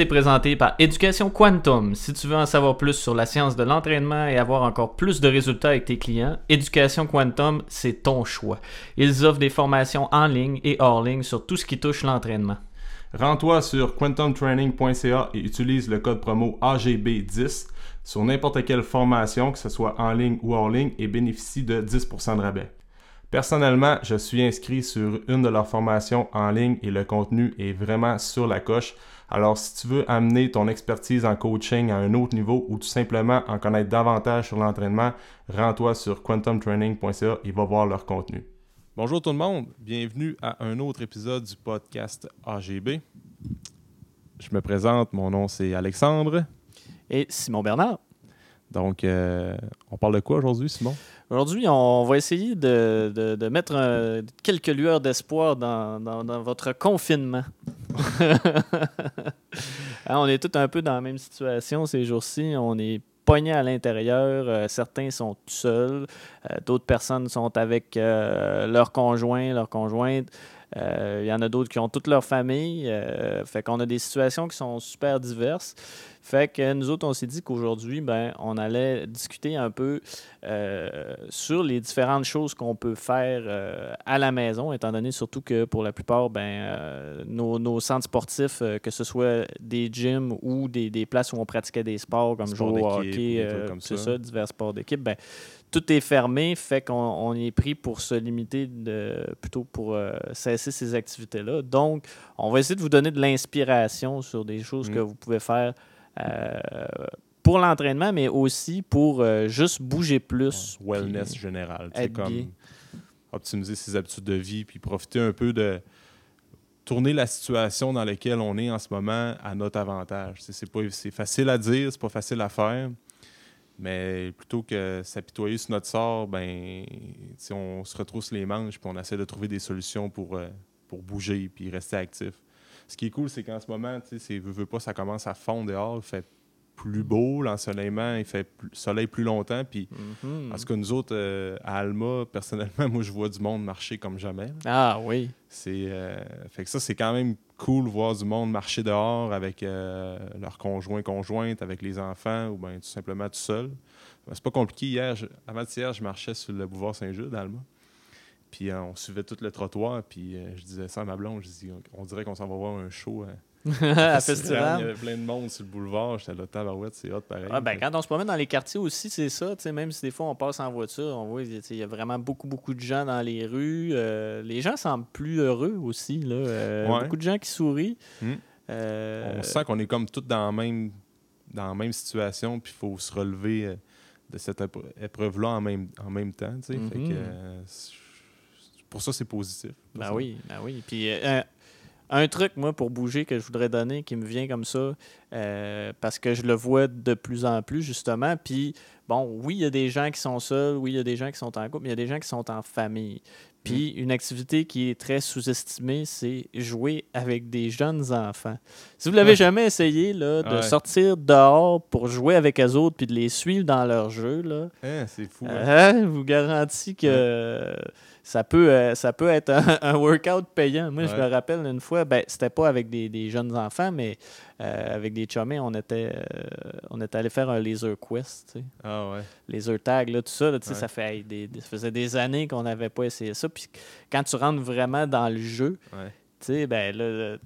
est présenté par Éducation Quantum. Si tu veux en savoir plus sur la science de l'entraînement et avoir encore plus de résultats avec tes clients, Éducation Quantum, c'est ton choix. Ils offrent des formations en ligne et hors ligne sur tout ce qui touche l'entraînement. Rends-toi sur quantumtraining.ca et utilise le code promo AGB10 sur n'importe quelle formation, que ce soit en ligne ou hors ligne, et bénéficie de 10% de rabais. Personnellement, je suis inscrit sur une de leurs formations en ligne et le contenu est vraiment sur la coche. Alors, si tu veux amener ton expertise en coaching à un autre niveau ou tout simplement en connaître davantage sur l'entraînement, rends-toi sur quantumtraining.ca et va voir leur contenu. Bonjour tout le monde, bienvenue à un autre épisode du podcast AGB. Je me présente, mon nom c'est Alexandre. Et Simon Bernard. Donc, euh, on parle de quoi aujourd'hui, Simon? Aujourd'hui, on va essayer de, mettre quelques lueurs d'espoir dans, votre confinement. Hein, on est tous un peu dans la même situation ces jours-ci. On est pogné à l'intérieur. Euh, certains sont tout seuls. Euh, d'autres personnes sont avec euh, leur conjoint, leur conjointe. Il y en a d'autres qui ont toute leur famille. fait qu'on a des situations qui sont super diverses. Fait que nous autres, on s'est dit qu'aujourd'hui, ben, on allait discuter un peu euh, sur les différentes choses qu'on peut faire euh, à la maison, étant donné surtout que pour la plupart, ben, euh, nos, centres sportifs, que ce soit des gyms ou des, places où on pratiquait des sports comme jouer au hockey, c'est ça. divers sports d'équipe, ben, tout est fermé, fait qu'on est pris pour se limiter de, plutôt pour cesser ces activités-là. Donc, on va essayer de vous donner de l'inspiration sur des choses que mm. vous pouvez faire euh, pour l'entraînement, mais aussi pour euh, juste bouger plus. Wellness général. C'est comme optimiser ses habitudes de vie, puis profiter un peu de tourner la situation dans laquelle on est en ce moment à notre avantage. C'est facile à dire, c'est pas facile à faire, mais plutôt que s'apitoyer sur notre sort, ben, on se retrousse les manches puis on essaie de trouver des solutions pour, euh, pour bouger puis rester actif. Ce qui est cool, c'est qu'en ce moment, tu sais, veut, pas, ça commence à fondre dehors, fait plus beau, l'ensoleillement, il fait soleil plus longtemps. Puis, en que nous autres, euh, à Alma, personnellement, moi, je vois du monde marcher comme jamais. Ah oui. C'est, euh, fait que ça, c'est quand même cool voir du monde marcher dehors avec euh, leurs conjoints, conjointes, avec les enfants ou bien tout simplement tout seul. C'est pas compliqué. Hier, avant-hier, je marchais sur le boulevard Saint-Jude, à Alma. Puis on suivait tout le trottoir, puis je disais ça à ma blonde, je dis, on dirait qu'on s'en va voir un show. Hein. à festival. Il y avait plein de monde sur le boulevard. J'étais là, tabarouette, c'est hot pareil. Ah, ben, quand on se promène dans les quartiers aussi, c'est ça. Même si des fois on passe en voiture, on voit il y a vraiment beaucoup, beaucoup de gens dans les rues. Euh, les gens semblent plus heureux aussi. Là. Beaucoup de gens qui sourient. Hmm. On sent qu'on est comme tous dans la même, dans la même situation, puis il faut se relever de cette épreuve-là en même, en même temps. Fait que, pour ça, c'est positif. Ben oui, ben oui. Puis euh, un truc, moi, pour bouger, que je voudrais donner, qui me vient comme ça, euh, parce que je le vois de plus en plus, justement. Puis, bon, oui, il y a des gens qui sont seuls, oui, il y a des gens qui sont en couple, mais il y a des gens qui sont en famille. Puis, mm. une activité qui est très sous-estimée, c'est jouer avec des jeunes enfants. Si vous l'avez jamais essayé, là, de sortir dehors pour jouer avec eux autres puis de les suivre dans leur jeu, là, hein, c'est fou. Hein? Hein, vous garantis que ça peut, euh, ça peut être un, workout payant. Moi, je me rappelle une fois, ben, c'était pas avec des, jeunes enfants, mais euh, avec des chumés, on était, euh, on était allé faire un laser quest. Ah ouais. Laser tag, là, tout ça, ça, fait, des, faisait des années qu'on n'avait pas essayé ça. Puis quand tu rentres vraiment dans le jeu, ben là,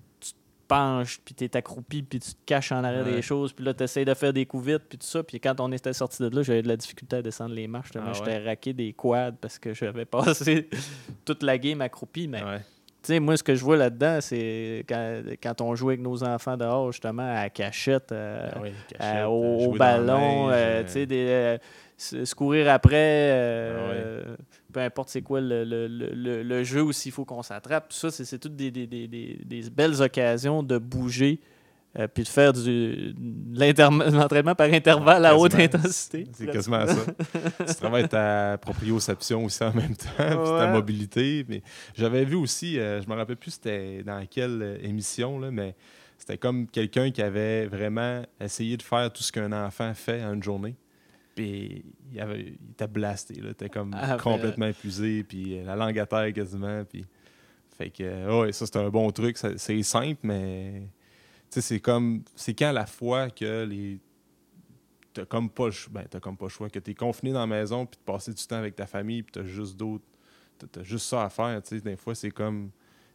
penches, puis t'es accroupi, puis tu te caches en arrière des choses, puis là, tu essaies de faire des coups vite, puis tout ça. Puis quand on était sorti de là, j'avais de la difficulté à descendre les marches. Ah j'étais raqué des quads parce que j'avais passé toute la game accroupi. Mais tu sais, moi, ce que je vois là-dedans, c'est quand, on joue avec nos enfants dehors, justement, à cachette, euh, ah au, ballon, euh, tu sais, des se courir après, euh, ah peu importe c'est quoi le, le, le, le, jeu ou s'il faut qu'on s'attrape. Tout ça, c'est toutes des, des, des, des, belles occasions de bouger euh, puis de faire du, l'entraînement par intervalle à haute intensité. C'est quasiment ça. tu travailles ta proprioception aussi en même temps, puis ta mobilité. Mais j'avais vu aussi, euh, je me rappelle plus c'était dans quelle émission, là, mais c'était comme quelqu'un qui avait vraiment essayé de faire tout ce qu'un enfant fait en une journée. Puis il, était blasté. Il était comme ah, complètement épuisé. Puis euh, la langue à terre quasiment. Puis, fait que, ouais, ça, c'est un bon truc. C'est simple, mais sais, c'est comme. C'est quand la fois que les. T'as comme pas le choix. Ben, t'as comme pas le choix. Que t'es confiné dans la maison, puis de passer du temps avec ta famille, puis t'as juste d'autres. T'as juste ça à faire. Tu sais, des fois, c'est comme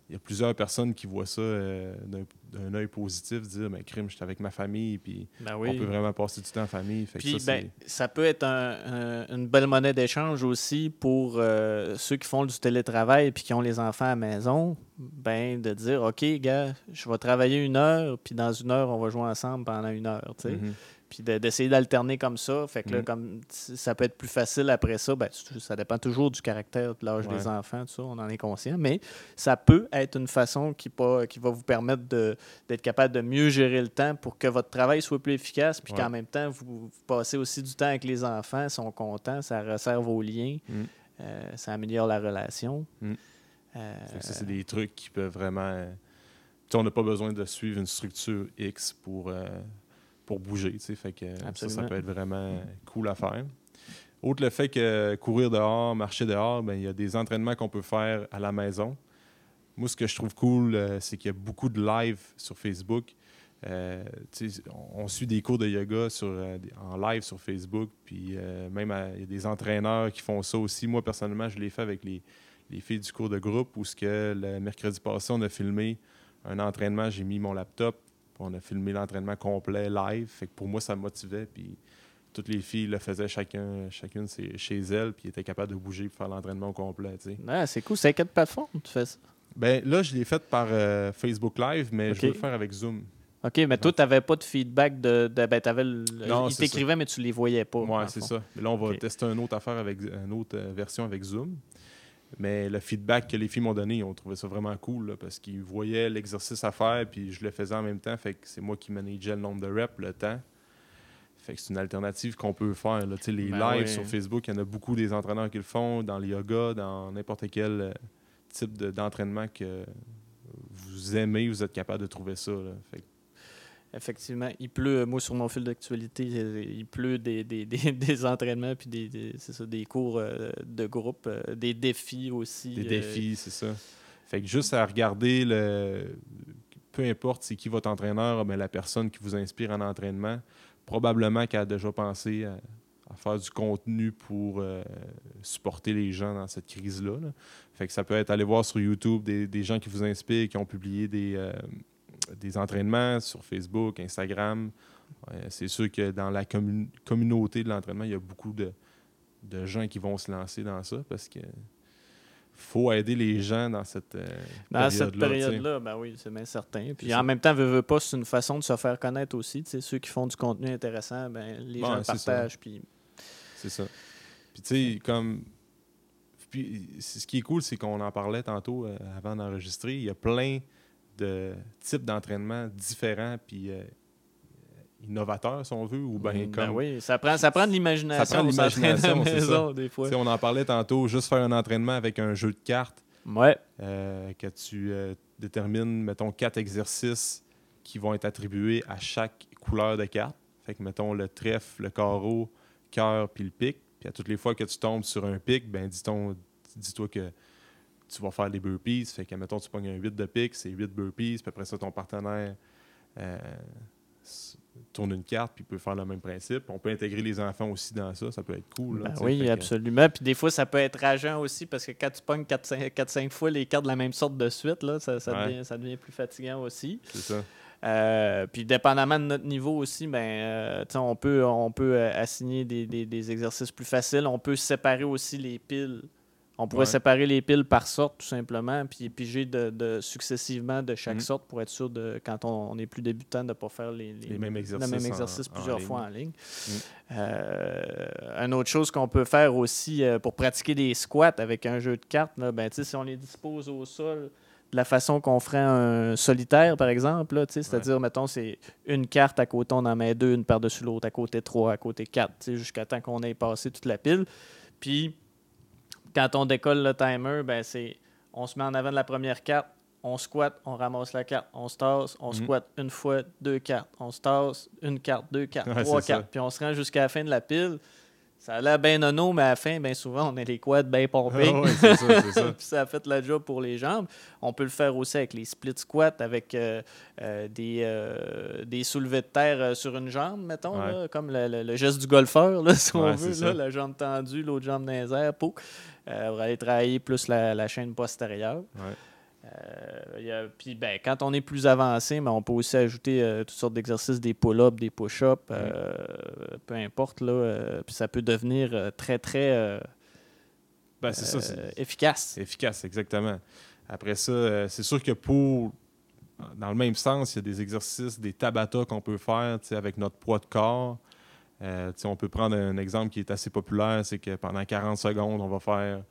il y a plusieurs personnes qui voient ça euh, d'un œil positif, dire mais ben, crime, je suis avec ma famille, puis ben on peut vraiment passer du temps en famille. puis, ça, ben, ça, peut être une belle monnaie d'échange aussi pour euh, ceux qui font du télétravail puis qui ont les enfants à la maison, ben de dire OK, gars, je vais travailler une heure, puis dans une heure, on va jouer ensemble pendant une heure. sais. Puis d'essayer d'alterner comme ça. Fait que là, mm. comme ça peut être plus facile après ça, ben, ça dépend toujours du caractère, de l'âge des enfants, tout ça, on en est conscient, mais ça peut être une façon qui, pas, qui va vous permettre d'être capable de mieux gérer le temps pour que votre travail soit plus efficace, puis qu'en même temps, vous, passez aussi du temps avec les enfants, ils sont contents, ça resserre vos liens, mm. euh, ça améliore la relation. Mm. Euh, ça, c'est des trucs qui peuvent vraiment. on n'a pas besoin de suivre une structure X pour. Euh, pour bouger. tu sais. Fait que ça, ça peut être vraiment cool à faire. Autre le fait que courir dehors, marcher dehors, ben, il y a des entraînements qu'on peut faire à la maison. Moi, ce que je trouve cool, euh, c'est qu'il y a beaucoup de live sur Facebook. Euh, on suit des cours de yoga sur, euh, en live sur Facebook, puis même il y a des entraîneurs qui font ça aussi. Moi, personnellement, je l'ai fait avec les, les, filles du cours de groupe où ce que le mercredi passé, on a filmé un entraînement, j'ai mis mon laptop, on a filmé l'entraînement complet live. Fait que pour moi, ça me motivait. Puis toutes les filles le faisaient chacun, chacune chez elles, puis étaient capables de bouger pour faire l'entraînement complet. c'est cool. C'est quelle plateforme tu fais ça? Ben, là, je l'ai fait par euh, Facebook Live, mais je veux le faire avec Zoom. OK, mais toi, tu n'avais pas de feedback de. de ben, avais non, ils t'écrivaient, mais tu ne les voyais pas. Oui, c'est ça. Mais là, on va tester une autre affaire avec une autre euh, version avec Zoom. Mais le feedback que les filles m'ont donné, ils ont trouvé ça vraiment cool parce qu'ils voyaient l'exercice à faire, puis je le faisais en même temps. Fait que c'est moi qui manageais le nombre de reps, le temps. Fait que c'est une alternative qu'on peut faire. Là. Les ben lives sur Facebook, il y en a beaucoup des entraîneurs qui le font, dans le yoga, dans n'importe quel euh, type d'entraînement que vous aimez, vous êtes capable de trouver ça. Fait Effectivement, il pleut, moi sur mon fil d'actualité, il pleut des, des, des, entraînements puis des, ça, des cours euh, de groupe, euh, des défis aussi. Des défis, euh, c'est ça. Fait que juste à regarder le. Peu importe c'est qui votre entraîneur, mais la personne qui vous inspire en entraînement, probablement qu'elle a déjà pensé à, faire du contenu pour supporter les gens dans cette crise-là. Fait que ça peut être aller voir sur YouTube des, des gens qui vous inspirent, qui ont publié des des entraînements sur Facebook, Instagram. c'est sûr que dans la communauté de l'entraînement, il y a beaucoup de, gens qui vont se lancer dans ça parce que faut aider les gens dans cette euh, dans cette période-là. ben oui, c'est bien certain. Puis en même temps, veut pas, c'est une façon de se faire connaître aussi. ceux qui font du contenu intéressant, ben, les gens partagent. Puis... C'est ça. Puis tu sais, comme. Puis, ce qui est cool, c'est qu'on en parlait tantôt euh, avant d'enregistrer. Il y a plein de types d'entraînement différents puis euh, innovateurs, si on veut, ou bien ben comme... oui, ça prend, ça prend de l'imagination. Ça prend de l'imagination, des fois. on en parlait tantôt, juste faire un entraînement avec un jeu de cartes. Ouais. Euh, que tu euh, détermines, mettons, quatre exercices qui vont être attribués à chaque couleur de carte. Fait que, mettons, le trèfle, le carreau, cœur, puis le pic. Puis à toutes les fois que tu tombes sur un pic, ben dis-toi que tu vas faire des burpees. Fait que, mettons, tu pognes un 8 de pique, c'est 8 burpees. Puis après ça, ton partenaire euh, tourne une carte, puis peut faire le même principe. On peut intégrer les enfants aussi dans ça. Ça peut être cool. Ben oui, absolument. Puis des fois, ça peut être rageant aussi parce que quand tu pognes 4-5 fois les cartes de la même sorte de suite, là, ça, ça, devient, ça devient plus fatigant aussi. C'est ça. Euh, puis dépendamment de notre niveau aussi, ben, euh, on peut, on peut assigner des, des, des, exercices plus faciles. On peut séparer aussi les piles on pourrait séparer les piles par sorte, tout simplement, puis piger de, successivement de chaque mm. sorte pour être sûr, de quand on, est plus débutant, de ne pas faire les, mêmes exercices, le même exercice plusieurs fois en ligne. Mm. Euh, une autre chose qu'on peut faire aussi euh, pour pratiquer des squats avec un jeu de cartes, ben, si on les dispose au sol de la façon qu'on ferait un solitaire, par exemple, c'est-à-dire, mettons, c'est une carte à côté, on en met deux, une par-dessus l'autre, à côté trois, à côté quatre, jusqu'à temps qu'on ait passé toute la pile. Puis, quand on décolle le timer, ben c'est on se met en avant de la première carte, on squatte, on ramasse la carte, on se tasse, on mhm. squatte une fois, deux cartes, on se tasse, une carte, deux cartes, trois cartes, puis on se rend jusqu'à la fin de la pile. Ça a l'air bien nono, mais à la fin, bien souvent, on a les quads bien pompés. Ah ouais, c'est ça, c'est ça. Puis ça a fait la job pour les jambes. On peut le faire aussi avec les split squats, avec euh, euh, des, euh, des soulevés de terre sur une jambe, mettons, Ouais. là, comme le, le- le geste du golfeur, là, si on veut. là, la jambe tendue, l'autre jambe dans les airs, pou. On va aller travailler plus la, la chaîne postérieure. Ouais. Euh, puis ben, quand on est plus avancé, on peut aussi ajouter euh, toutes sortes d'exercices, des pull-ups, des push-ups, euh, peu importe. Là, puis ça peut devenir très, très Ben, ça. efficace. Efficace, exactement. Après ça, c'est sûr que pour. Dans le même sens, il y a des exercices, des tabata qu'on peut faire avec notre poids de corps. On peut prendre un exemple qui est assez populaire, c'est que pendant 40 secondes, on va faire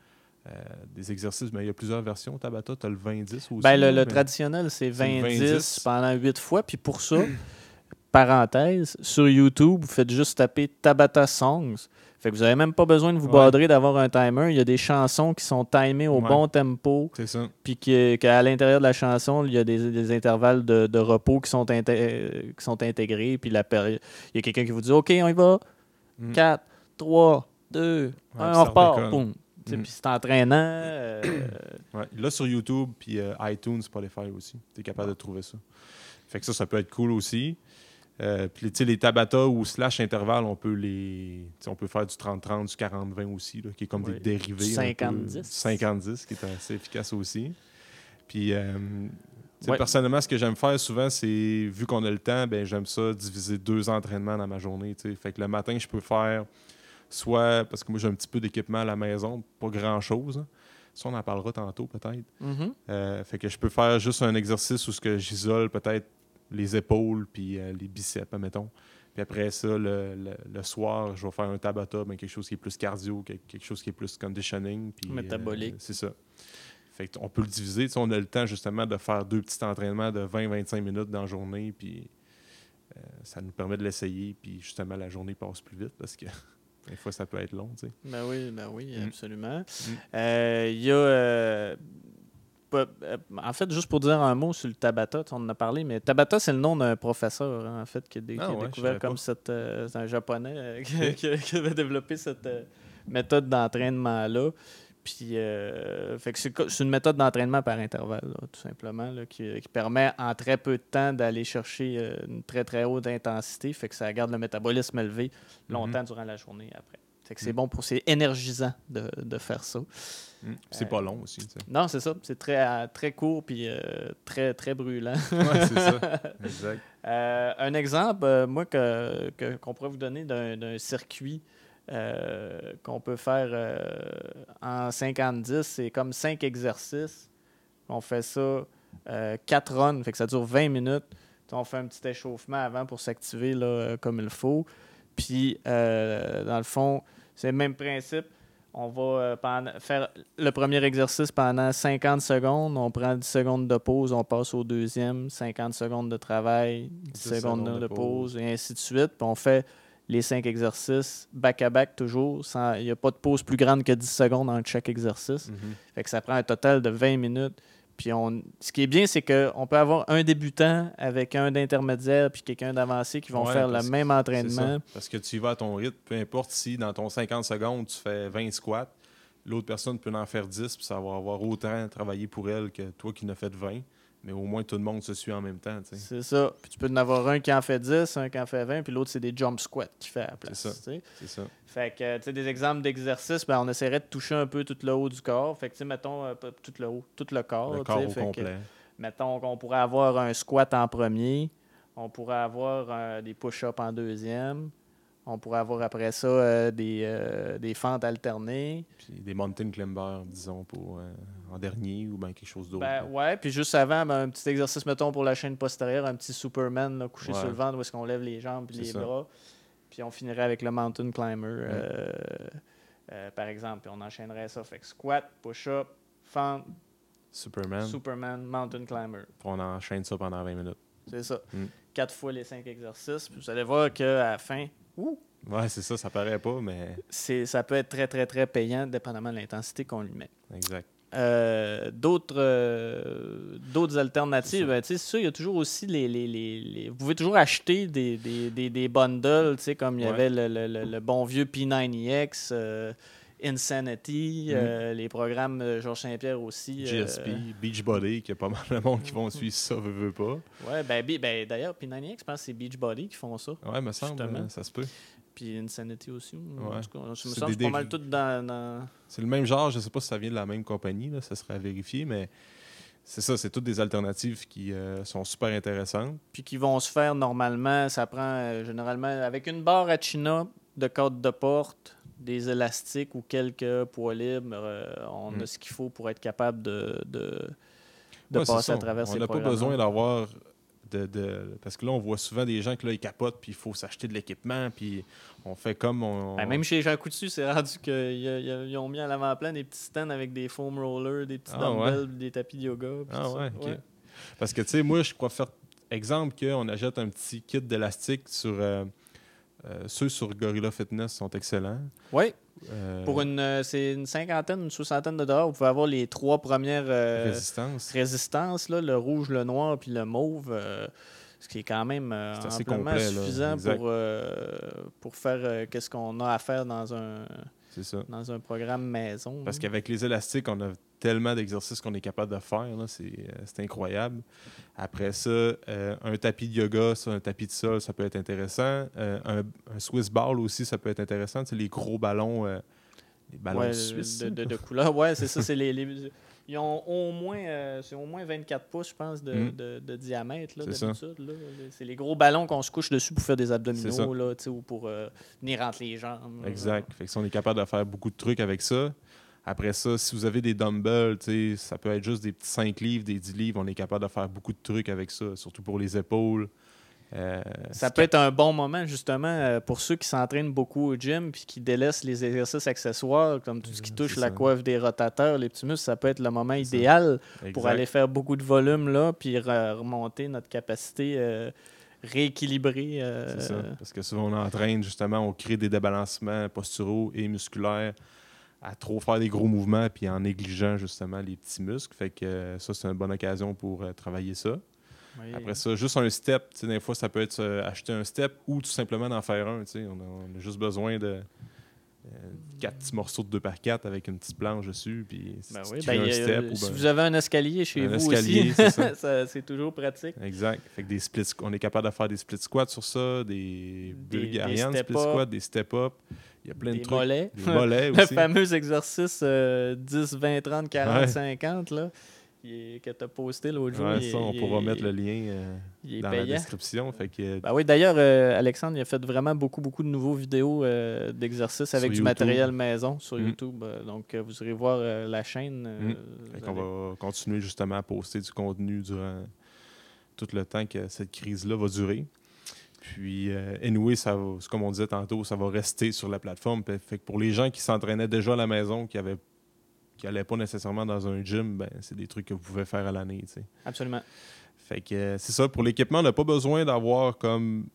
euh, des exercices. Mais il y a plusieurs versions tabata. Tu as le 20-10 aussi. Ben, le, le traditionnel, c'est C'est le 20-10 20-10. pendant 8 fois. Puis pour ça, parenthèse, sur YouTube, vous faites juste taper Tabata Songs. Fait que vous n'avez même pas besoin de vous Ouais. badrer d'avoir un timer. Il y a des chansons qui sont timées au Ouais. bon tempo. C'est ça. Puis qu'à l'intérieur de la chanson, il y a des, des intervalles de, de repos qui sont, inté- euh, qui sont intégrés. Puis la il y a quelqu'un qui vous dit OK, on y va. Mm. 4, 3, 2, puis 1, ça on repart. Boum. Mm. Puis c'est entraînant. euh, Ouais. Là, sur YouTube, puis euh, iTunes, Spotify aussi. Tu es capable de trouver ça. Fait que ça, ça peut être cool aussi. Euh, puis, les tabata ou slash intervalles, on peut les. On peut faire du 30-30, du 40-20 aussi, là, qui est comme des dérivés. Du un peu. 50-10. 50-10, qui est assez efficace aussi. Puis, euh, Ouais. personnellement, ce que j'aime faire souvent, c'est, vu qu'on a le temps, ben j'aime ça diviser deux entraînements dans ma journée. Fait que le matin, je peux faire soit, parce que moi j'ai un petit peu d'équipement à la maison, pas grand-chose. hein. Ça, on en parlera tantôt peut-être. mhm. Euh, fait que je peux faire juste un exercice où ce que j'isole peut-être les épaules puis euh, les biceps, admettons. Puis après ça, le, le- le soir, je vais faire un tabata, ben, quelque chose qui est plus cardio, que- quelque chose qui est plus conditioning. Puis, euh, Métabolique. c'est ça. Fait qu'on peut le diviser. On a le temps justement de faire deux petits entraînements de 20-25 minutes dans la journée. Puis ça nous permet de l'essayer. Puis justement, la journée passe plus vite parce que des fois, ça peut être long. tu sais. Ben oui, ben oui, Mm. absolument. Euh, Il y a. euh, euh, en fait, juste pour dire un mot sur le Tabata, on en a parlé, mais Tabata, c'est le nom d'un professeur, hein, en fait, qui a, qui Ah ouais, découvert comme cette. euh, c'est un japonais qui, qui- avait développé cette méthode d'entraînement-là. Puis, euh, fait que c'est c'est une méthode d'entraînement par intervalle, là, tout simplement, là, qui, qui permet en très peu de temps d'aller chercher euh, une très très haute intensité. Fait que ça garde le métabolisme élevé longtemps durant la journée après. Fait que c'est Mhm. bon pour, c'est énergisant de, de faire ça. Mm. C'est Euh, pas long aussi. Non, c'est ça. C'est très, très court puis euh, très, très brûlant. Ouais, c'est ça. Exact. Un exemple, moi, que, que- qu'on pourrait vous donner d'un circuit euh, qu'on peut faire euh, en 50-10, c'est comme 5 exercices. On fait ça 4 runs, fait que ça dure 20 minutes. On fait un petit échauffement avant pour s'activer euh, comme il faut. Puis, euh, dans le fond, c'est le même principe. On va euh, faire le premier exercice pendant 50 secondes. On prend 10 secondes de pause. On passe au deuxième. 50 secondes de travail, 10, 10 secondes, secondes de, de pause, et ainsi de suite. Puis on fait les 5 exercices back-à-back toujours. sans- Il n'y a pas de pause plus grande que 10 secondes entre chaque exercice. Mhm. Fait que ça prend un total de 20 minutes. Puis on, ce qui est bien, c'est qu'on peut avoir un débutant avec un d'intermédiaire puis quelqu'un d'avancé qui vont Ouais, faire le même entraînement. Parce que tu y vas à ton rythme, peu importe si dans ton 50 secondes, tu fais 20 squats, l'autre personne peut en faire 10, puis ça va avoir autant travaillé pour elle que toi qui n'as fait 20. Mais au moins, tout le monde se suit en même temps. C'est ça. Puis tu peux en avoir un qui en fait 10, un qui en fait 20, puis l'autre, c'est des jump squats qui fait à la place. C'est ça. ça. Fait que, tu sais, des exemples d'exercices, ben, on essaierait de toucher un peu tout le haut du corps. Fait que, tu sais, mettons, euh, tout le haut, tout le corps. Le corps au Fait que, complet. mettons qu'on pourrait avoir un squat en premier, on pourrait avoir euh, des push-ups en deuxième, on pourrait avoir après ça euh, des, euh, des fentes alternées. Puis des mountain climbers, disons, pour, euh, en dernier ou bien quelque chose d'autre. Ben ouais, puis juste avant, ben, un petit exercice, mettons, pour la chaîne postérieure, un petit Superman là, couché Ouais. sur le ventre où est-ce qu'on lève les jambes et C'est les ça. bras. Puis on finirait avec le mountain climber, par exemple. Puis on enchaînerait ça. Fait que squat, push-up, fente, Superman, Superman, mountain climber. puis on enchaîne ça pendant 20 minutes. C'est ça. Mm. Quatre fois les cinq exercices. Puis vous allez voir qu'à la fin, ouh, Ouais, c'est ça, ça paraît pas, mais c'est, ça peut être très, très, très payant, dépendamment de l'intensité qu'on lui met. exact. euh, d'autres euh, d'autres alternatives, ben, tu sais, c'est sûr, il y a toujours aussi les, les, les- les- Vous pouvez toujours acheter des, des, des, des bundles, tu sais, comme il y Ouais. avait le, le- le- le bon vieux P90X, euh, Insanity, Mhm. euh, les programmes de Georges Saint-Pierre aussi. euh, GSP, Beachbody, qu'il y a pas mal de monde qui vont suivre ça, veut, veut pas. ouais, ben, Be- ben, d'ailleurs, P90X, je pense que c'est Beachbody qui font ça. Ouais, me semble, Justement. euh, ça se peut. Puis Insanity aussi. En tout cas, ça me des pas mal tout dans. dans- C'est le même genre, je sais pas si ça vient de la même compagnie, là, ça serait à vérifier, mais c'est ça, c'est toutes des alternatives qui euh, sont super intéressantes. Puis qui vont se faire normalement. Ça prend euh, généralement avec une barre à China de cadre de porte, des élastiques ou quelques poids libres. euh, on Mm. a ce qu'il faut pour être capable de, de, Ouais, passer à travers On ces n'a pas besoin d'avoir de, de- Parce que là, on voit souvent des gens que là, ils capotent, puis il faut s'acheter de l'équipement, puis on fait comme on. Ben, même chez Jean Coutu, c'est rendu qu'ils ont mis à l'avant-plan des petits stands avec des foam rollers, des petits Ah, dumbbells, des tapis de yoga. Ah tout ça. ouais, ok. Parce que, tu sais, moi, je crois faire exemple qu'on achète un petit kit d'élastique sur. euh, euh, ceux sur Gorilla Fitness sont excellents. Ouais. Euh, Pour une, euh, c'est une cinquantaine, une soixantaine de dollars, vous pouvez avoir les trois premières euh, résistance. résistances, là, le rouge, le noir puis le mauve. ce qui est quand même assez complet, là. suffisant pour, pour faire qu'est-ce qu'on a à faire dans un, C'est ça. dans un programme maison. Parce qu'avec les élastiques, on a tellement d'exercices qu'on est capable de faire. C'est euh, c'est incroyable. Après ça, euh, un tapis de yoga, ça, un tapis de sol, ça peut être intéressant. Euh, un, un Swiss ball aussi, ça peut être intéressant. Tu sais, les gros ballons, euh, les ballons Ouais, suisses. de, là. de, de couleur. Ouais, c'est ça. C'est les, les- ils ont au moins, euh, c'est au moins 24 pouces, je pense, de, Mm. de- de diamètre là, d'habitude. C'est les gros ballons qu'on se couche dessus pour faire des abdominaux là, ou pour euh, venir entre les jambes. Exact. Fait que si on est capable de faire beaucoup de trucs avec ça. Après ça, si vous avez des dumbbells, ça peut être juste des petits 5 livres, des 10 livres, on est capable de faire beaucoup de trucs avec ça, surtout pour les épaules. Euh, Ça peut être un bon moment, justement, euh, pour ceux qui s'entraînent beaucoup au gym puis qui délaissent les exercices accessoires, comme tout ce qui touche la coiffe des rotateurs, les petits muscles, ça peut être le moment idéal pour aller faire beaucoup de volume là, puis re- remonter notre capacité euh, rééquilibrée. euh, C'est ça. Parce que souvent, on entraîne, justement, on crée des débalancements posturaux et musculaires à trop faire des gros mouvements puis en négligeant, justement, les petits muscles. Fait que ça, c'est une bonne occasion pour travailler ça. Oui. Après ça, juste un step, des fois, ça peut être euh, acheter un step ou tout simplement d'en faire un. On a, on a juste besoin de euh, quatre petits morceaux de 2 par 4 avec une petite planche dessus. Puis Ben oui, ben, un a- si ben- vous avez un escalier chez Un vous escalier, aussi, c'est toujours pratique. Exact. Fait que des splits, squ- on est capable de faire des split squats sur ça, des, Des- des split squats, des step-up. Il y a plein Des de trucs. mollets. Des mollets Le fameux exercice euh, 10, 20, 30, 40, Ouais. 50 là, il est- que tu as posté l'autre jour. Ouais, ça, on il pourra mettre le lien euh, dans la description. Fait que, Ben oui, d'ailleurs, euh, Alexandre, il a fait vraiment beaucoup, beaucoup de nouveaux vidéos euh, d'exercices Sur avec du YouTube. matériel maison sur Mm. YouTube. donc, vous irez voir la chaîne. Mm. allez- va continuer justement à poster du contenu durant tout le temps que cette crise-là va durer. Puis, euh, anyway, ça va- comme on disait tantôt, ça va rester sur la plateforme. Fait que pour les gens qui s'entraînaient déjà à la maison, qui avaient qui n'allaient pas nécessairement dans un gym, ben, c'est des trucs que vous pouvez faire à l'année. Absolument. Fait que euh, c'est ça. Pour l'équipement, on n'a pas besoin d'avoir comme.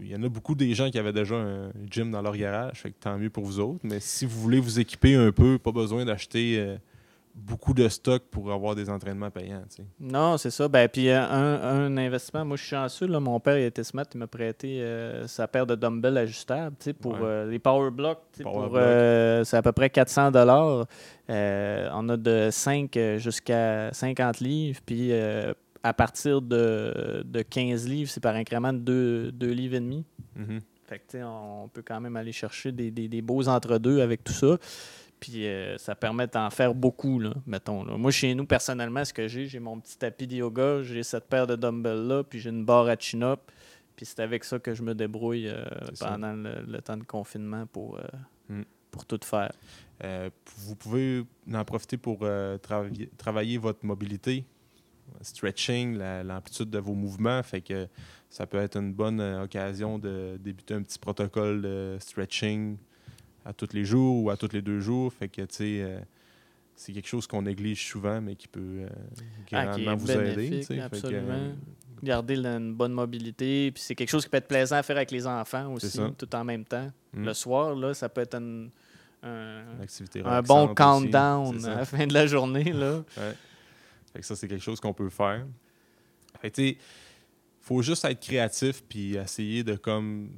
Il y en a beaucoup des gens qui avaient déjà un gym dans leur garage. Fait que tant mieux pour vous autres. Mais si vous voulez vous équiper un peu, pas besoin d'acheter euh, beaucoup de stock pour avoir des entraînements payants. tu sais. Non, c'est ça. Ben, puis euh, un, un investissement, moi je suis chanceux, là, mon père il était smart, il m'a prêté euh, sa paire de dumbbells ajustables tu sais, pour Ouais. euh, les power blocks. tu sais, Power pour, euh, c'est à peu près 400 dollars. on a de 5 jusqu'à 50 livres, puis à partir de, de 15 livres, c'est par incrément de 2, livres et demi. Mhm. Fait que, tu sais, on peut quand même aller chercher des, des- des beaux entre-deux avec tout ça. Puis euh, ça permet d'en faire beaucoup, là, mettons. là. Moi, chez nous, personnellement, ce que j'ai, j'ai mon petit tapis de yoga, j'ai cette paire de dumbbells-là, puis j'ai une barre à chin-up. Puis c'est avec ça que je me débrouille euh, pendant le, le temps de confinement pour, euh, Mm. pour tout faire. Vous pouvez en profiter pour travailler, votre mobilité, stretching, la- l'amplitude de vos mouvements. Fait que ça peut être une bonne occasion de débuter un petit protocole de stretching à tous les jours ou à tous les deux jours. Fait que, tu sais, euh, c'est quelque chose qu'on néglige souvent, mais qui peut euh, Ah, qui grandement vous aider. que, absolument. euh, Garder une bonne mobilité, puis c'est quelque chose qui peut être plaisant à faire avec les enfants aussi, tout en même temps. mm, Le soir, là, ça peut être une- un, un bon aussi, countdown à la fin de la journée. Là. Fait que ça, c'est quelque chose qu'on peut faire. Fait tu sais, faut juste être créatif puis essayer de comme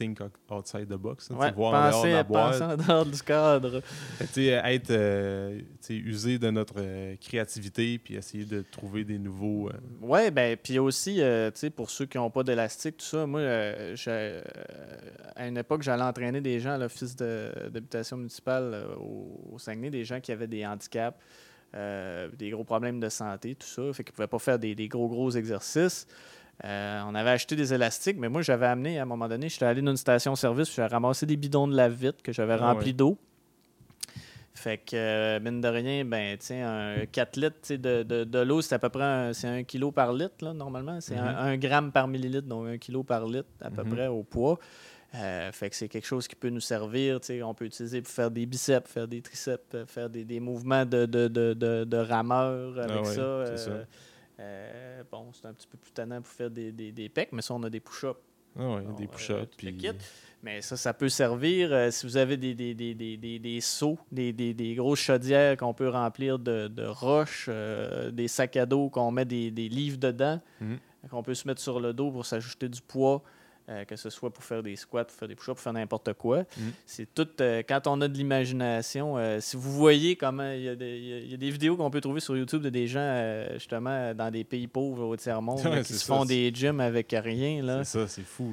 think outside the box, hein, Ouais, voir en dehors de penser, la penser boîte. en dehors du cadre. Être euh, user de notre euh, créativité puis essayer de trouver des nouveaux euh, Oui, ben puis aussi, euh, pour ceux qui n'ont pas d'élastique, tout ça, moi, à une époque, j'allais entraîner des gens à l'office de- d'habitation municipale au, au Saguenay, des gens qui avaient des handicaps, euh, des gros problèmes de santé, tout ça, fait qu'ils ne pouvaient pas faire des, des gros, gros exercices. Euh, on avait acheté des élastiques, mais moi, j'avais amené, à un moment donné, j'étais allé dans une station-service, j'avais ramassé des bidons de lave-vite que j'avais Ah remplis ouais. d'eau. Fait que, euh, mine de rien, ben, un 4 litres de, de, de l'eau, c'est à peu près un, un kilo par litre, là, normalement. C'est un, Mhm. un gramme par millilitre, donc un kilo par litre, à peu Mhm. près, au poids. Euh, fait que c'est quelque chose qui peut nous servir. On peut utiliser pour faire des biceps, faire des triceps, faire des, des mouvements de, de, de, de, rameur avec Ah ouais, ça. c'est ça. Euh, bon, c'est un petit peu plus tannant pour faire des, des, des pecs, mais ça, on a des push-ups. ah Bon, des push-ups puis. Mais ça, ça peut servir euh, si vous avez des, des, des, des, des, des seaux, des, des, des grosses chaudières qu'on peut remplir de, de roches, euh, des sacs à dos qu'on met des, des livres dedans, Mhm. qu'on peut se mettre sur le dos pour s'ajouter du poids, euh, que ce soit pour faire des squats, pour faire des push-ups, pour faire n'importe quoi. Mhm. C'est tout, euh, quand on a de l'imagination, euh, si vous voyez comment, il y, a des- il y a- il y a des vidéos qu'on peut trouver sur YouTube de des gens, justement, dans des pays pauvres au tiers-monde, Ouais, qui se ça, font des gyms avec rien. C'est ça, c'est fou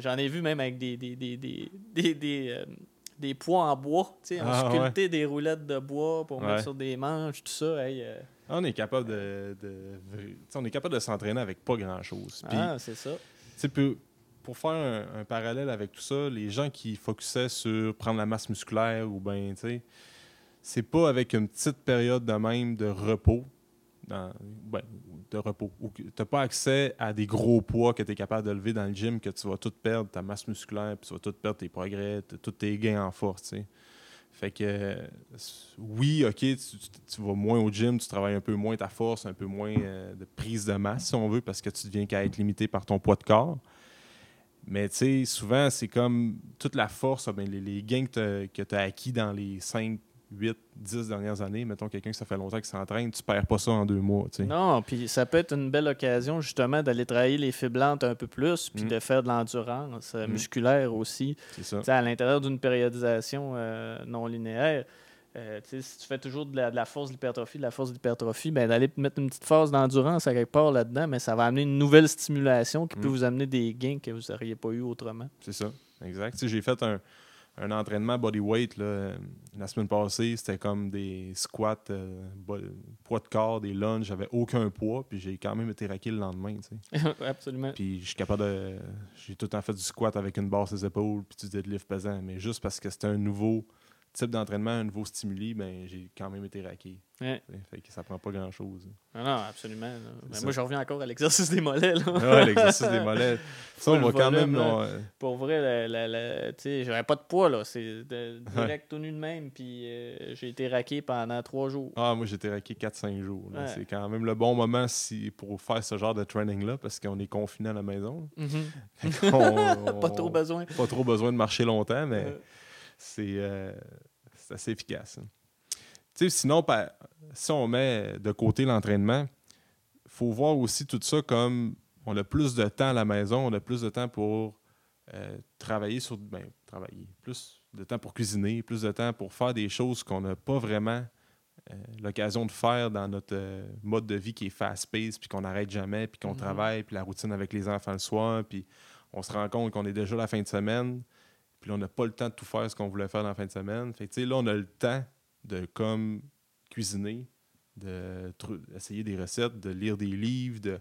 J'en ai vu même avec des, des, des, des, des, des, des poids en bois. tu sais, On Ah, sculptait des roulettes de bois pour Ouais. mettre sur des manches, tout ça. hey, euh, On est capable de, on est capable de s'entraîner avec pas grand-chose. Ah, c'est ça. Tu sais, pour, pour faire un, parallèle avec tout ça, les gens qui focusaient sur prendre la masse musculaire ou ben, tu sais, c'est pas avec une petite période de même de repos, ben, de repos, que t'as pas accès à des gros poids que tu es capable de lever dans le gym, que tu vas tout perdre ta masse musculaire, puis tu vas tout perdre tes progrès, tous tes gains en force, tu. Fait que, oui, OK, tu, tu- tu vas moins au gym, tu travailles un peu moins ta force, un peu moins euh, de prise de masse, si on veut, parce que tu deviens qu'à être limité par ton poids de corps. Mais tu sais, souvent, c'est comme toute la force, ah ben, les, les gains que tu as acquis dans les 5, 8, 10 dernières années, mettons quelqu'un que ça fait longtemps qu'il s'entraîne, tu perds pas ça en deux mois. Non, puis ça peut être une belle occasion justement d'aller travailler les fibres un peu plus, puis Mm. de faire de l'endurance euh, Mm. musculaire aussi. C'est ça. Tu sais, à l'intérieur d'une périodisation euh, non linéaire, euh, si tu fais toujours de la, de la force de l'hypertrophie, de la force de l'hypertrophie, ben, d'aller mettre une petite phase d'endurance à quelque part là-dedans, mais ça va amener une nouvelle stimulation qui peut Mm. vous amener des gains que vous n'auriez pas eu autrement. C'est ça, exact. Tu sais, j'ai fait un, un entraînement bodyweight là, la semaine passée. C'était comme des squats, euh, poids de corps, des lunges. J'avais aucun poids, puis j'ai quand même été raqué le lendemain. tu sais. Absolument. Puis je suis capable de. J'ai tout le temps fait du squat avec une barre sur les épaules, puis du deadlift pesant. Mais juste parce que c'était un nouveau type d'entraînement, un nouveau stimuli, ben j'ai quand même été raqué. Ouais. Fait que ça prend pas grand chose. Non, non, absolument. Ben, moi, je reviens encore à l'exercice des mollets. là. Ouais, l'exercice des mollets. Ça, on va quand même. là, Pour vrai, la- la- la- tu sais, j'avais pas de poids, là. C'est direct tout nu de même, puis euh, j'ai été raqué pendant trois jours. Ah, moi, j'étais raqué 4-5 jours. Ouais. C'est quand même le bon moment si, pour faire ce genre de training-là parce qu'on est confiné à la maison. Mhm. On- Pas trop besoin. pas trop besoin de marcher longtemps, mais Euh, c'est euh, c'est assez efficace. hein. Tu sais, sinon, si on met de côté l'entraînement, il faut voir aussi tout ça comme on a plus de temps à la maison, on a plus de temps pour euh, travailler sur. Ben, travailler. Plus de temps pour cuisiner, plus de temps pour faire des choses qu'on n'a pas vraiment euh, l'occasion de faire dans notre euh, mode de vie qui est fast-paced, puis qu'on n'arrête jamais, puis qu'on Mhm. travaille, puis la routine avec les enfants le soir, puis on se rend compte qu'on est déjà la fin de semaine, puis on n'a pas le temps de tout faire ce qu'on voulait faire dans la fin de semaine. Fait que, là, on a le temps de comme cuisiner, de tru- essayer des recettes, de lire des livres, de,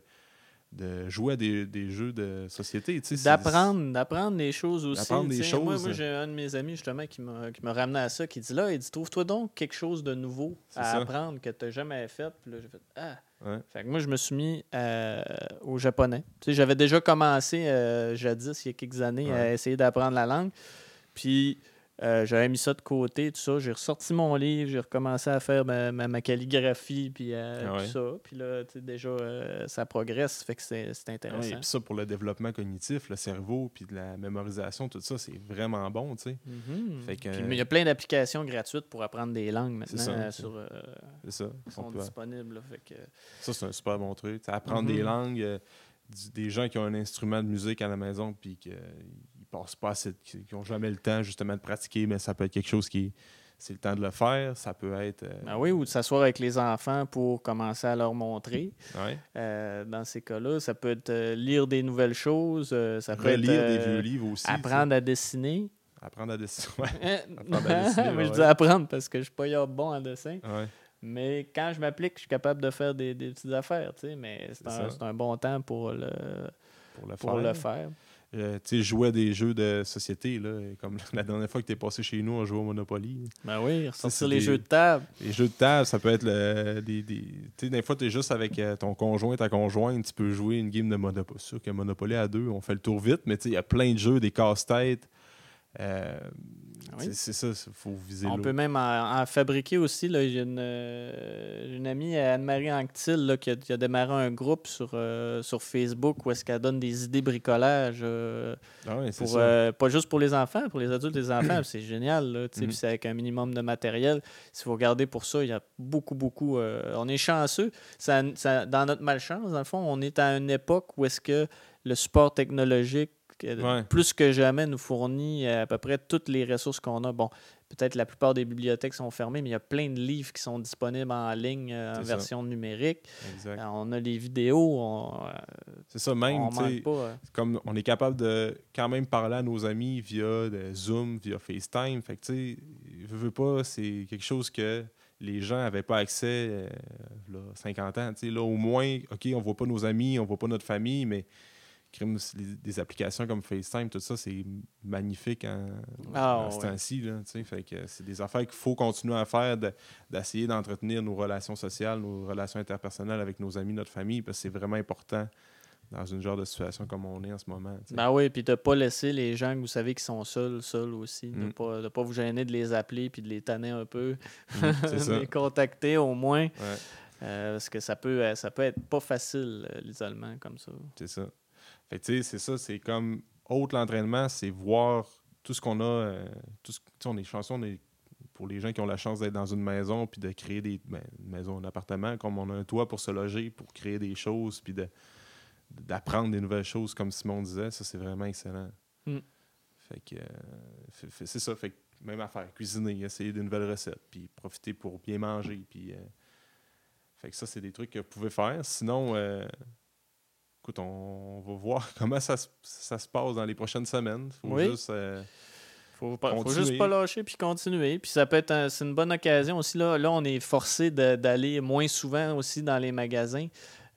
de jouer à des, des jeux de société. D'apprendre, d'apprendre des choses aussi. Moi, moi j'ai un de mes amis justement qui m'a, ramené à ça, qui dit là, il dit trouve-toi donc quelque chose de nouveau à ça. apprendre que tu n'as jamais fait. Puis là, j'ai fait Ah! Ouais. Fait que moi, je me suis mis euh, au japonais. Tu sais, j'avais déjà commencé euh, jadis, il y a quelques années, à essayer d'apprendre la langue. Puis Euh, j'avais mis ça de côté, tout ça. J'ai ressorti mon livre, j'ai recommencé à faire ma, ma, calligraphie, puis euh, ah tout ça. Puis là, déjà, euh, ça progresse, fait que c'est ah intéressant. puis ça, pour le développement cognitif, le cerveau, puis de la mémorisation, tout ça, c'est vraiment bon, tu sais. Mm-hmm. il y a plein d'applications gratuites pour apprendre des langues maintenant sur, ça. qui sont disponibles. fait que... Ça, c'est un super bon truc. apprendre des mm-hmm. langues, des gens qui ont un instrument de musique à la maison, puis qui passent pas qui n'ont jamais le temps justement de pratiquer, mais ça peut être quelque chose qui c'est le temps de le faire. Ça peut être. Euh, ben oui, ou de s'asseoir avec les enfants pour commencer à leur montrer. Euh, dans ces cas-là, ça peut être euh, lire des nouvelles choses. ça peut être. Lire des vieux livres aussi. Apprendre à dessiner. Apprendre à dessiner. Ouais. apprendre à dessiner. je dis apprendre parce que je ne suis pas bon en dessin. Mais quand je m'applique, je suis capable de faire des, petites affaires. Mais c'est un, un, bon temps pour le, pour le pour Le faire. Euh, tu jouais à des jeux de société, là, comme la dernière fois que tu es passé chez nous, on jouait au Monopoly. Ben oui, ressortir les jeux de table. Les jeux de table, ça peut être le, des, des, tu sais, des fois, tu es juste avec euh, ton conjoint, ta conjointe, tu peux jouer une game de Monopoly. sûr que Monopoly à deux, on fait le tour vite, mais il y a plein de jeux, des casse-têtes. Euh, ah c'est ça, il faut viser On peut même en, fabriquer aussi. J'ai une, euh, une, amie, Anne-Marie Anctil, qui, a, démarré un groupe sur, euh, sur Facebook où est-ce qu'elle donne des idées bricolage. Ah pour, pas juste pour les enfants, pour les adultes et les enfants. c'est génial. Là, mm-hmm. c'est avec un minimum de matériel. Si vous regardez pour ça, il y a beaucoup, beaucoup. on est chanceux. Ça, dans notre malchance, dans le fond, on est à une époque où est-ce que le support technologique plus que jamais, nous fournit à peu près toutes les ressources qu'on a. Bon, peut-être la plupart des bibliothèques sont fermées, mais il y a plein de livres qui sont disponibles en ligne euh, en version numérique. Euh, on a les vidéos. Euh, c'est ça, même. Comme on est capable de quand même parler à nos amis via Zoom, via FaceTime. Fait que, tu sais, veux, pas, c'est quelque chose que les gens n'avaient pas accès là, 50 ans. Là, au moins, OK, on voit pas nos amis, on voit pas notre famille, mais des applications comme FaceTime, tout ça, c'est magnifique en, ah, ce temps-ci. c'est des affaires qu'il faut continuer à faire, d'essayer d'entretenir nos relations sociales, nos relations interpersonnelles avec nos amis, notre famille, parce que c'est vraiment important dans une genre de situation comme on est en ce moment. Ben oui, puis de ne pas laisser les gens que vous savez qui sont seuls, seuls aussi. De ne mm. pas, vous gêner de les appeler puis de les tanner un peu. Mm, de les contacter au moins. Euh, parce que ça peut, ça peut être pas facile, euh, l'isolement comme ça. C'est ça. Fait tu sais, c'est ça, c'est comme autre l'entraînement, c'est voir tout ce qu'on a, euh, tout ce, on est chanceux, pour les gens qui ont la chance d'être dans une maison puis de créer des ben, une maison, un appartement, comme on a un toit pour se loger, pour créer des choses puis de, d'apprendre des nouvelles choses, comme Simon disait, ça c'est vraiment excellent. Mm. Fait que euh, c'est ça, fait que même à faire, cuisiner, essayer de nouvelles recettes, puis profiter pour bien manger, puis euh, fait que ça c'est des trucs que vous pouvez faire. Sinon, écoute, on, va voir comment ça, se passe dans les prochaines semaines. Faut oui. juste. Euh, faut, faut, juste pas lâcher puis continuer. Puis ça peut être c'est une bonne occasion aussi. Là, là on est forcé d'aller moins souvent aussi dans les magasins.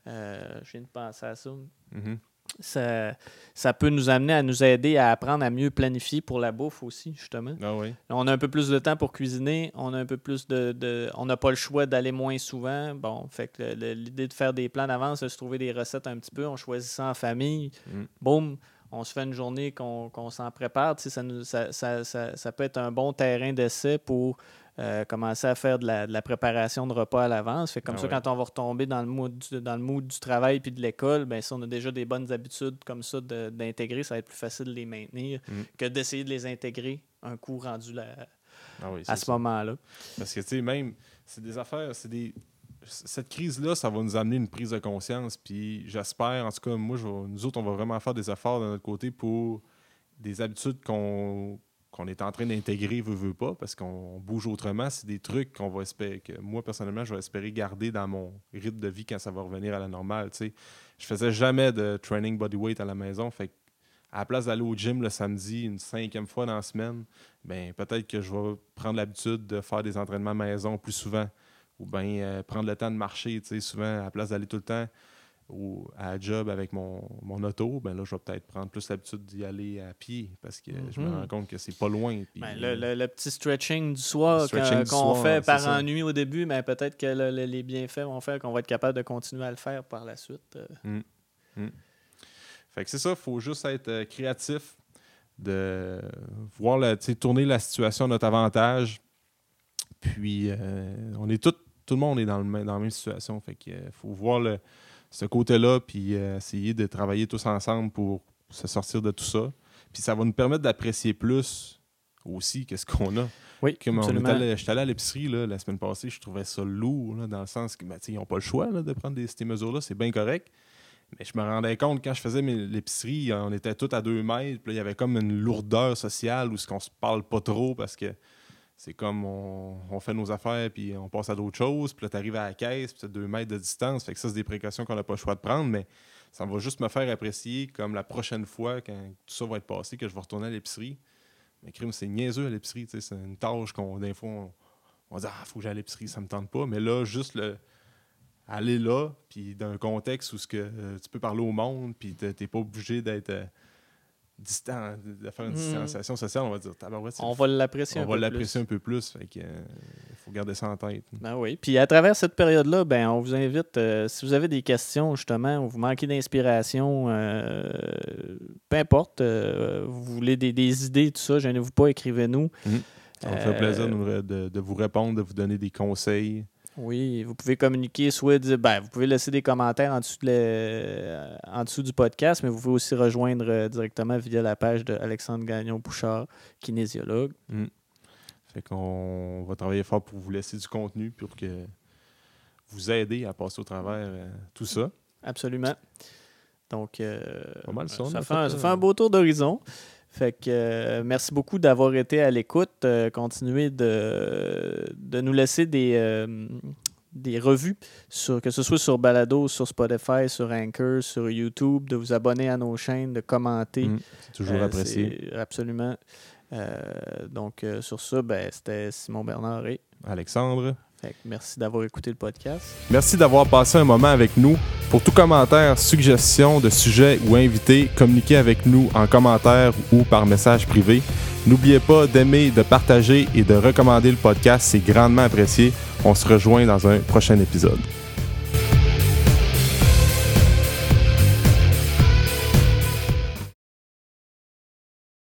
Euh, je viens de penser à ça. Mm-hmm ça, ça peut nous amener à nous aider à apprendre à mieux planifier pour la bouffe aussi, justement. Ah oui. On a un peu plus de temps pour cuisiner, on a un peu plus de. on n'a pas le choix d'aller moins souvent. Bon, fait que l'idée de faire des plans d'avance, de se trouver des recettes un petit peu, on choisit ça en famille. Mm. Boum, on se fait une journée qu'on s'en prépare. ça, ça, ça, ça, peut être un bon terrain d'essai pour euh, commencer à faire de la, préparation de repas à l'avance. Fait comme ah ça, quand on va retomber dans le mood du, dans le mood du travail puis de l'école, ben si on a déjà des bonnes habitudes comme ça d'intégrer, ça va être plus facile de les maintenir mm. que d'essayer de les intégrer un coup rendu ah à ce moment-là. Parce que tu sais, même, c'est des affaires, c'est des. Cette crise-là, ça va nous amener une prise de conscience. Puis j'espère, en tout cas, moi, je nous autres, on va vraiment faire des efforts de notre côté pour des habitudes qu'on qu'on est en train d'intégrer, veut, veut pas, parce qu'on bouge autrement. C'est des trucs qu'on va espérer, que moi, personnellement, je vais espérer garder dans mon rythme de vie quand ça va revenir à la normale. Je Je faisais jamais de training bodyweight à la maison. Fait à la place d'aller au gym le samedi une cinquième fois dans la semaine, ben peut-être que je vais prendre l'habitude de faire des entraînements maison plus souvent. Ou bien euh, prendre le temps de marcher, souvent, à la place d'aller tout le temps ou à job avec mon, mon, auto, ben là, je vais peut-être prendre plus l'habitude d'y aller à pied parce que je me mhm. rends compte que c'est pas loin. Ben, le, petit stretching du soir qu'on fait par ennui au début, mais ben, peut-être que les bienfaits vont faire qu'on va être capable de continuer à le faire par la suite. Euh. Hum. Hum. Fait que c'est ça, il faut juste être euh, créatif de voir la, tourner la situation à notre avantage. Puis, euh, on est tout, tout le monde est dans, le, dans la même situation. Fait qu'il faut voir le, ce côté-là, puis essayer de travailler tous ensemble pour se sortir de tout ça. Puis ça va nous permettre d'apprécier plus aussi qu'est-ce qu'on a. Oui, absolument. J'étais allé à l'épicerie la semaine passée, je trouvais ça lourd, dans le sens qu'ils ben, n'ont pas le choix de prendre des, ces mesures-là, c'est bien correct. Mais je me rendais compte quand je faisais l'épicerie, on était tous à deux mètres, puis il y avait comme une lourdeur sociale où ce qu'on se parle pas trop parce que c'est comme on, fait nos affaires puis on passe à d'autres choses, puis là tu arrives à la caisse, puis tu deux mètres de distance, fait que ça c'est des précautions qu'on n'a pas le choix de prendre, mais ça va juste me faire apprécier comme la prochaine fois quand tout ça va être passé, que je vais retourner à l'épicerie mais crime, c'est niaiseux à l'épicerie. C'est une tâche qu'on, des fois, on, dit Ah, faut que j'aille à l'épicerie, ça me tente pas. Mais là, juste le aller là, puis d'un contexte où ce que, euh, tu peux parler au monde, puis tu n'es pas obligé d'être. Euh, distant, de faire une hmm. distanciation sociale, on va dire, on va l'apprécier un, peu va l'apprécier un peu plus. Il faut garder ça en tête. Ben oui. Puis à travers cette période-là, ben, on vous invite, euh, si vous avez des questions, justement, ou vous manquez d'inspiration, euh, peu importe, euh, vous voulez des, idées, tout ça, gênez-vous pas, écrivez-nous. Mhm. Ça me fait plaisir de, de, vous répondre, de vous donner des conseils. Oui, vous pouvez communiquer, soit ben, vous pouvez laisser des commentaires en dessous, euh, en dessous du podcast, mais vous pouvez aussi rejoindre euh, directement via la page de Alexandre Gagnon-Pouchard, kinésiologue. Mm. Fait qu'on va travailler fort pour vous laisser du contenu pour que vous aider à passer au travers euh, tout ça. Absolument. Donc, Pas mal ça, ça, fait un, beau tour d'horizon. Fait que euh, merci beaucoup d'avoir été à l'écoute. Euh, continuez de, de nous laisser des, euh, des revues, sur, que ce soit sur Balado, sur Spotify, sur Anchor, sur YouTube, de vous abonner à nos chaînes, de commenter. Mm, c'est toujours apprécié. Absolument. donc, sur ça, ben, c'était Simon Bernard et Alexandre merci d'avoir écouté le podcast. Merci d'avoir passé un moment avec nous. Pour tout commentaire, suggestion de sujet ou invité, communiquez avec nous en commentaire ou par message privé. N'oubliez pas d'aimer, de partager et de recommander le podcast, c'est grandement apprécié. On se rejoint dans un prochain épisode.